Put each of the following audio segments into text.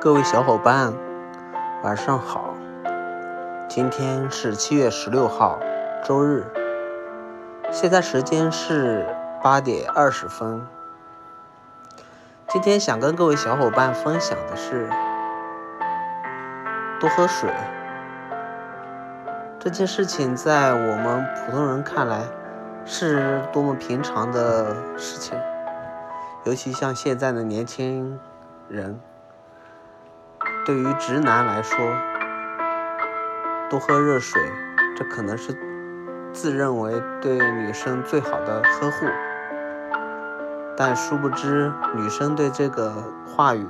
各位小伙伴，晚上好。今天是七月十六号，周日。现在时间是八点二十分。今天想跟各位小伙伴分享的是，多喝水。这件事情在我们普通人看来是多么平常的事情，尤其像现在的年轻人。对于直男来说，多喝热水，这可能是自认为对女生最好的呵护。但殊不知，女生对这个话语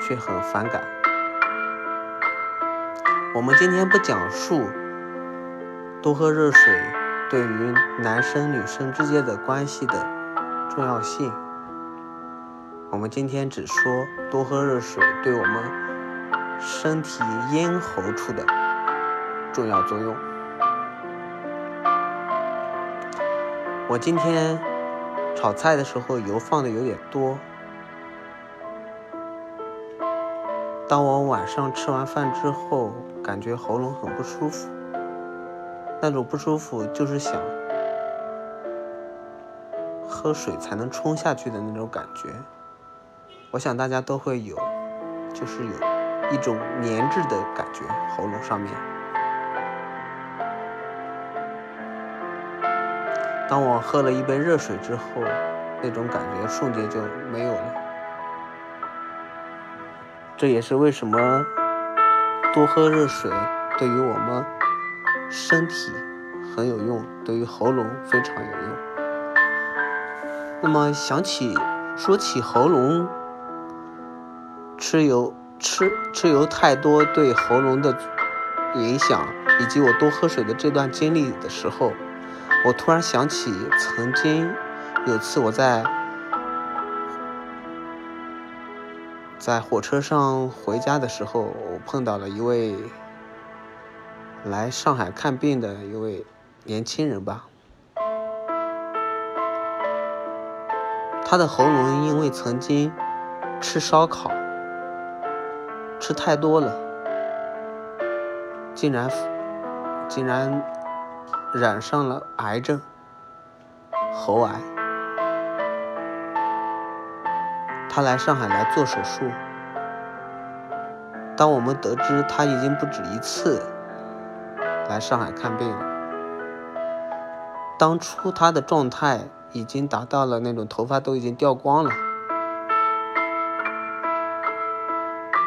却很反感。我们今天不讲述多喝热水对于男生女生之间的关系的重要性。我们今天只说多喝热水对我们身体咽喉处的重要作用。我今天炒菜的时候油放的有点多。当我晚上吃完饭之后，感觉喉咙很不舒服，那种不舒服就是想喝水才能冲下去的那种感觉。我想大家都会有，就是有一种粘滞的感觉，喉咙上面。当我喝了一杯热水之后，那种感觉瞬间就没有了。这也是为什么多喝热水对于我们身体很有用，对于喉咙非常有用。那么想起说起喉咙。吃油吃吃油太多对喉咙的影响，以及我多喝水的这段经历的时候，我突然想起曾经有次我在在火车上回家的时候，我碰到了一位来上海看病的一位年轻人吧，他的喉咙因为曾经吃烧烤。吃太多了，竟然竟然染上了癌症，喉癌。他来上海来做手术。当我们得知他已经不止一次来上海看病了，当初他的状态已经达到了那种头发都已经掉光了。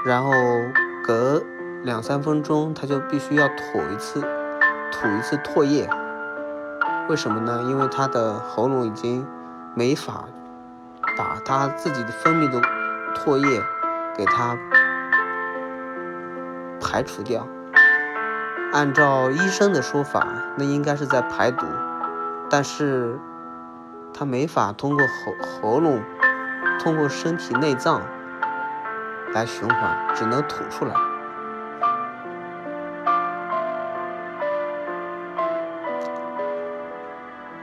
然后隔两三分钟，他就必须要吐一次，吐一次唾液。为什么呢？因为他的喉咙已经没法把他自己的分泌的唾液给他排除掉。按照医生的说法，那应该是在排毒，但是他没法通过喉喉咙，通过身体内脏。来循环，只能吐出来。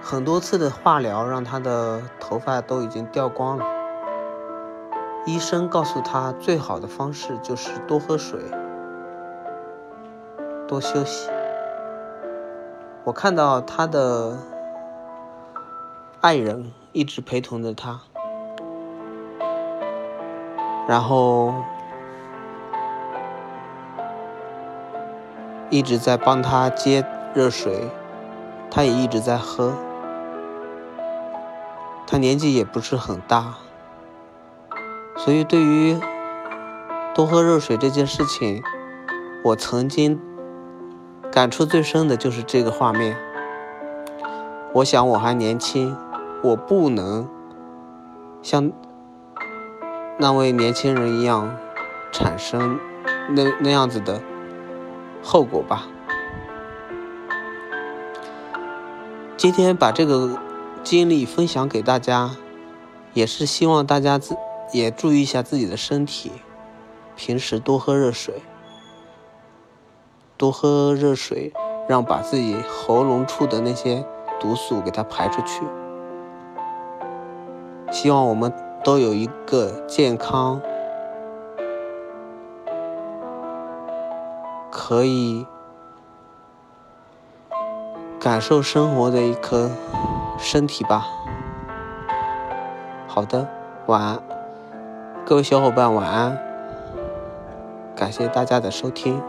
很多次的化疗让他的头发都已经掉光了。医生告诉他，最好的方式就是多喝水，多休息。我看到他的爱人一直陪同着他。然后一直在帮他接热水，他也一直在喝。他年纪也不是很大，所以对于多喝热水这件事情，我曾经感触最深的就是这个画面。我想我还年轻，我不能像。那位年轻人一样，产生那那样子的后果吧。今天把这个经历分享给大家，也是希望大家自也注意一下自己的身体，平时多喝热水，多喝热水，让把自己喉咙处的那些毒素给它排出去。希望我们都有一个健康，可以感受生活的一颗身体吧。好的，晚安，各位小伙伴晚安。感谢大家的收听。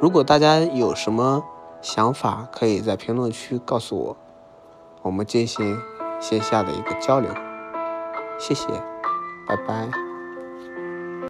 如果大家有什么想法，可以在评论区告诉我，我们进行线下的一个交流。谢谢，拜拜。